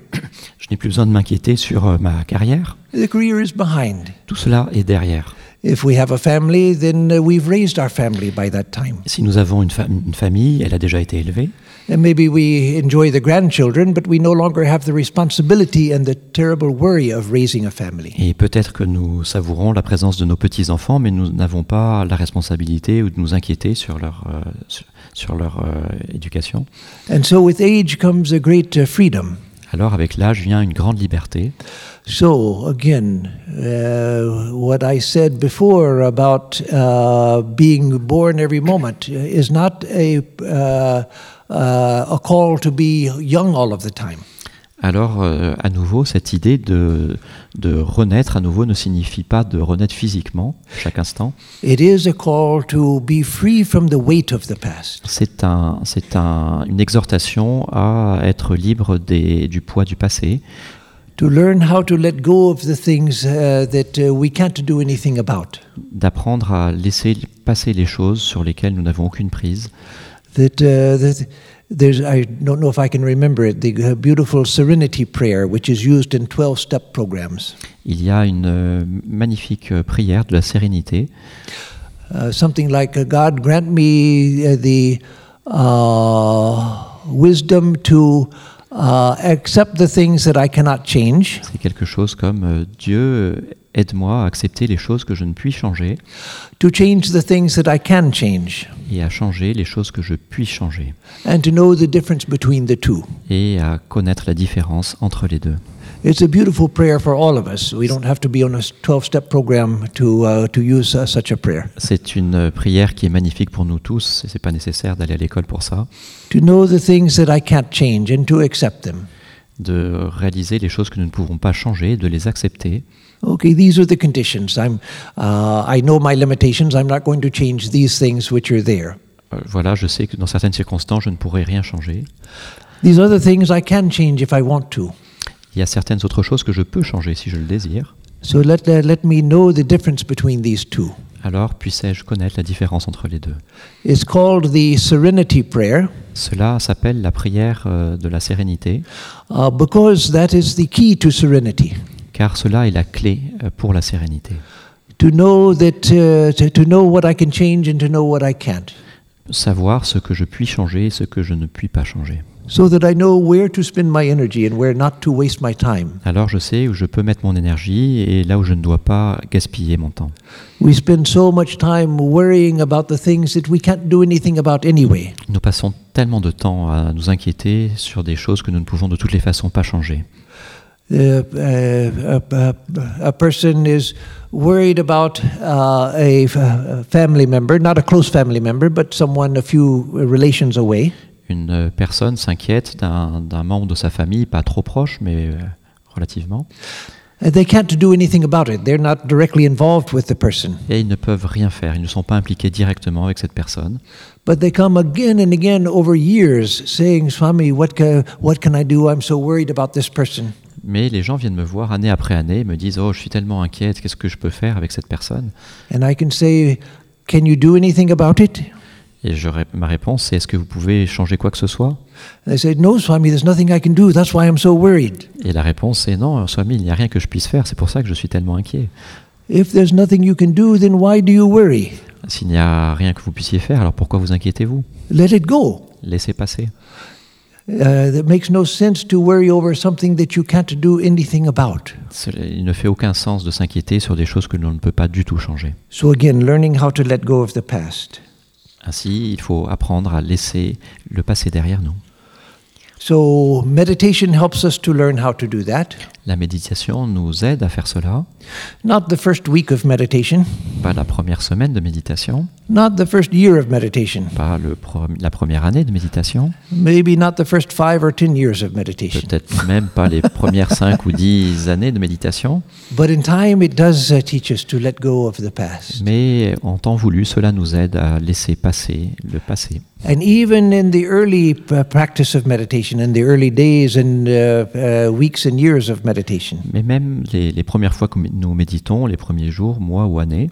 Je n'ai plus besoin de m'inquiéter sur euh, ma carrière.
The career is behind.
Tout cela est derrière.
If we have a family, then we've raised our family by that time.
Si nous avons une, fa- une famille, elle a déjà été élevée.
And maybe we enjoy the grandchildren, but we no longer have the responsibility and the terrible worry of raising a family.
Et peut-être que nous savourons la présence de nos petits-enfants, mais nous n'avons pas la responsabilité ou de nous inquiéter sur leur, euh, sur, sur leur euh, éducation.
And so with age comes a great uh, freedom.
Alors avec l'âge vient une grande liberté.
So, again, uh, what I said before about uh, being born every moment is not a, uh, uh, a call to be young all of the time.
Alors euh, à nouveau, cette idée de, de renaître à nouveau ne signifie pas de renaître physiquement chaque instant.
It is a call to be free from the weight of the past,
C'est un, c'est un, une exhortation à être libre des, du poids du passé,
to learn how to let go of the things uh, that uh, we can't do anything about.
d'apprendre à laisser passer les choses sur lesquelles nous n'avons aucune prise.
That, uh, that there's, I don't know if I can remember it, the uh, beautiful serenity prayer, which is used in 12 step programs.
Il y a une euh, magnifique euh, prière de la sérénité.
Uh, something like, uh, God grant me uh, the wisdom to uh, accept the things that I cannot change,
C'est quelque chose comme euh, Dieu aide-moi à accepter les choses que je ne puis changer.
To change the things that I can change,
et à changer les choses que je puis changer
and to know the difference between the two.
et à connaître la différence entre les deux.
It's a beautiful prayer for all of us. We don't have to be on a 12 step program to, uh, to use uh, such a prayer.
C'est une euh, prière qui est magnifique pour nous tous et c'est pas nécessaire d'aller à l'école pour ça,
To know the things that I can't change and to accept them.
de réaliser les choses que nous ne pouvons pas changer, de les accepter.
Okay, these are the conditions. I'm, uh, I know my limitations. I'm not going to change these things which are there.
Euh, Voilà, je sais que dans certaines circonstances, je ne pourrai rien changer.
These other things I can change if I want to.
Il y a certaines autres choses que je peux changer si je le désire.
So let, uh, let me know the difference between these two.
Alors puissais-je connaître la différence entre les deux?
It's called the Serenity Prayer
Cela s'appelle la prière euh, de la sérénité,
uh, because that is the key to serenity.
Car cela est la clé euh, pour la sérénité.
To know that, uh, to, to know what I can change and to know what I can't.
Savoir ce que je puis changer et ce que je ne puis pas changer.
So that I know where to spend my energy and where not to waste my time.
Alors je sais où je peux mettre mon énergie et là où je ne dois pas gaspiller mon temps.
We spend so much time worrying about the things that we can't do anything about anyway.
Nous passons tellement de temps à nous inquiéter sur des choses que nous ne pouvons de toutes les façons pas changer.
A, a person is worried about uh, a, f- a family member, not a close family member, but someone a few relations away.
Une personne s'inquiète d'un membre de sa famille, pas trop proche, mais euh, relativement,
they can't do anything about it. They're not directly involved with the person.
et ils ne peuvent rien faire, ils ne sont pas impliqués directement avec cette personne.
But they come again and again over years saying, Swami, what can I do? I'm so worried about this person.
Mais les gens viennent me voir année après année et me disent Oh, je suis tellement inquiète, qu'est-ce que je peux faire avec cette personne?
And I can say, Can you do anything about it?
Et je ma réponse, c'est Est-ce que vous pouvez changer quoi que ce soit?
And they say, No, Swami, there's nothing I can do. That's why I'm so worried.
Et la réponse, c'est Non, Swami, il n'y a rien que je puisse faire, c'est pour ça que je suis tellement inquiet.
If there's nothing you can do, then why do you worry?
S'il n'y a rien que vous puissiez faire, alors pourquoi vous inquiétez-vous?
Let it go.
Laissez passer.
It makes no sense to worry over something that you can't do anything about.
Cela- Il ne fait aucun sens de s'inquiéter sur des choses que l'on ne peut pas du tout changer.
So, again, learning how to let go of the past.
Ainsi, il faut apprendre à laisser le passé derrière nous.
So, meditation helps us to learn how to do that.
La méditation nous aide à faire cela.
Not the first week of meditation,
Pas la première semaine de méditation,
not the first year of meditation,
pas le la première année de méditation,
maybe not the first five or ten years of meditation.
peut-être même pas les premières cinq ou dix années de méditation,
But in time, it does teach us to let go of the past.
mais en temps voulu, cela nous aide à laisser passer le passé.
And even in the early uh, practice of meditation, in the early days and uh, uh, weeks and years of meditation,
Mais même les, les premières fois que nous méditons, les premiers jours, mois ou années,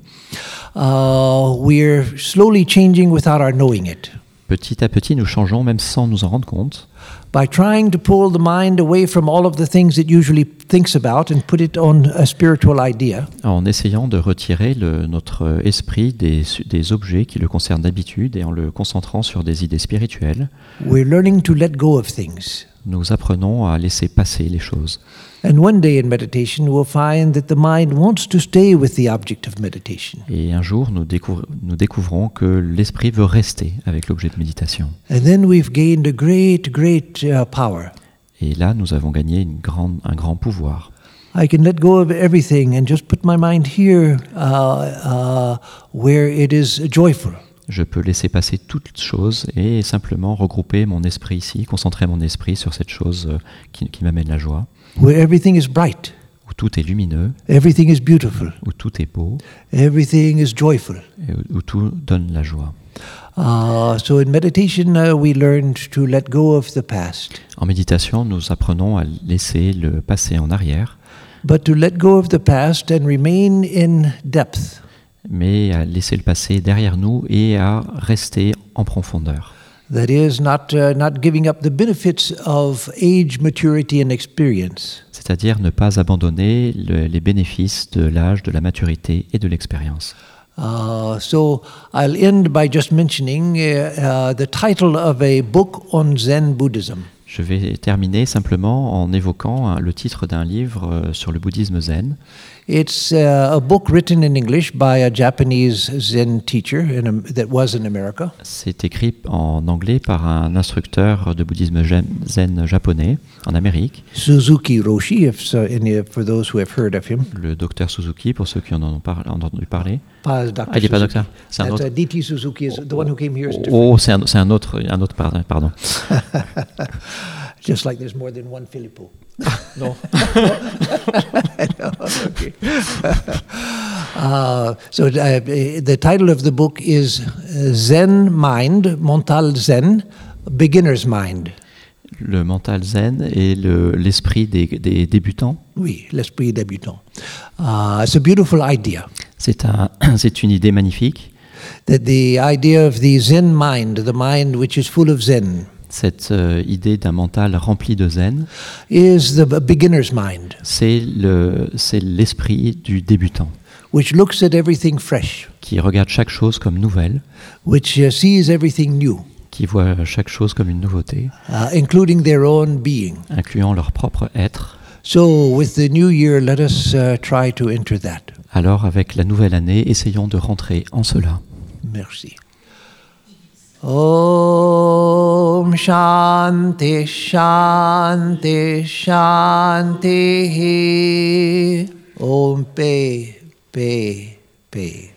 uh, we're slowly changing without our knowing it.
petit à petit, nous changeons même sans nous en rendre compte,
By trying to pull the mind away from all of the things it usually thinks about and put it on a spiritual idea,
en essayant de retirer le- notre esprit des, objets qui le concernent d'habitude et en le concentrant sur des idées spirituelles,
we're learning to let go of things.
nous apprenons à laisser passer les choses.
And one day in meditation, we'll find that the mind wants to stay with the object of meditation.
Et un jour, nous, découvr- nous découvrons que l'esprit veut rester avec l'objet de méditation.
And then we've gained a great, great uh, power.
Et là, nous avons gagné une grande, un grand pouvoir.
I can let go of everything and just put my mind here uh, uh, where it is joyful.
Je peux laisser passer toutes choses et simplement regrouper mon esprit ici, concentrer mon esprit sur cette chose euh, qui, qui m'amène la joie,
where everything is bright,
où tout est lumineux,
everything is beautiful,
où tout est beau.
Everything is joyful.
et où, où tout donne la joie.
Uh, so in meditation, uh, we learned to let go of the past,
En méditation, nous apprenons à laisser le passé en arrière,
but to let go of the past and remain in depth.
Mais à laisser le passé derrière nous et à rester en profondeur.
That is, not, uh, not giving up the benefits of age, maturity, and experience.
C'est-à-dire ne pas abandonner le- les bénéfices de l'âge, de la maturité et de l'expérience.
Uh, so I'll end by just mentioning uh, uh, the title of a book on Zen Buddhism.
Je vais terminer simplement en évoquant hein, le titre d'un livre euh, sur le bouddhisme zen.
It's uh, a book written in English by a Japanese Zen teacher in, Am- that was in America.
C'est écrit en anglais par un instructeur de bouddhisme zen- japonais en Amérique,
Suzuki Roshi, if so, for those who have heard of him.
le docteur Suzuki, pour ceux qui en ont par- en ont entendu parler.
Pas Dr.
Ah, il n'est pas docteur, c'est un autre.
uh, D.T. Suzuki is the one who came here. Different.
Oh, c'est un, un autre, un autre par- pardon. *laughs*
Just like there's more than one Filippo.
Non. *laughs*
okay. uh, *laughs* so uh, the title of the book is uh, Zen Mind, Mental Zen, Beginner's Mind.
Le mental zen et le- l'esprit des, des débutants.
Oui, l'esprit débutant. Uh, it's a beautiful idea.
C'est un, *coughs* c'est une idée magnifique.
That the idea of the Zen mind, the mind which is full of Zen,
Cette euh, idée d'un mental rempli de zen,
is the b- beginner's mind,
c'est le, c'est l'esprit du débutant
which looks at everything fresh,
qui regarde chaque chose comme nouvelle,
which uh, sees everything new,
qui voit chaque chose comme une nouveauté,
uh, including their own being.
incluant leur propre être.
So, with the new year, let us uh, try to enter that.
Alors, avec la nouvelle année, essayons de rentrer en cela.
Merci. ॐ शान्ति शान्ति शान्तिः। ॐ पे पे पे।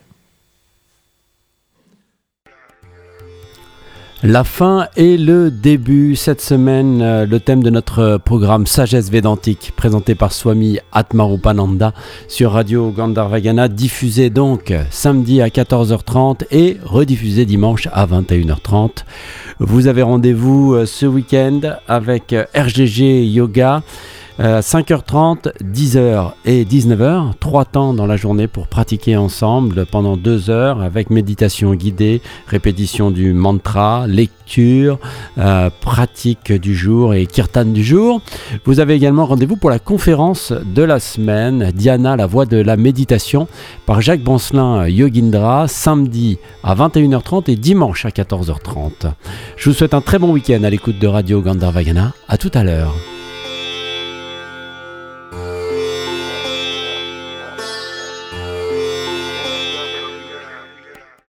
La fin et le début cette semaine, euh, le thème de notre programme Sagesse Védantique, présenté par Swami Atmarupananda sur Radio Gandharvagana, diffusé donc samedi à 14h30 et rediffusé dimanche à 21h30. Vous avez rendez-vous euh, ce week-end avec euh, RGG Yoga. 5h30, 10h et 19h, trois temps dans la journée pour pratiquer ensemble pendant deux heures avec méditation guidée, répétition du mantra, lecture, euh, pratique du jour et kirtan du jour. Vous avez également rendez-vous pour la conférence de la semaine, Diana, la voix de la méditation, par Jacques Boncelin Yogindra, samedi à 21h30 et dimanche à 14h30. Je vous souhaite un très bon week-end à l'écoute de Radio Gandharvagana. À tout à l'heure.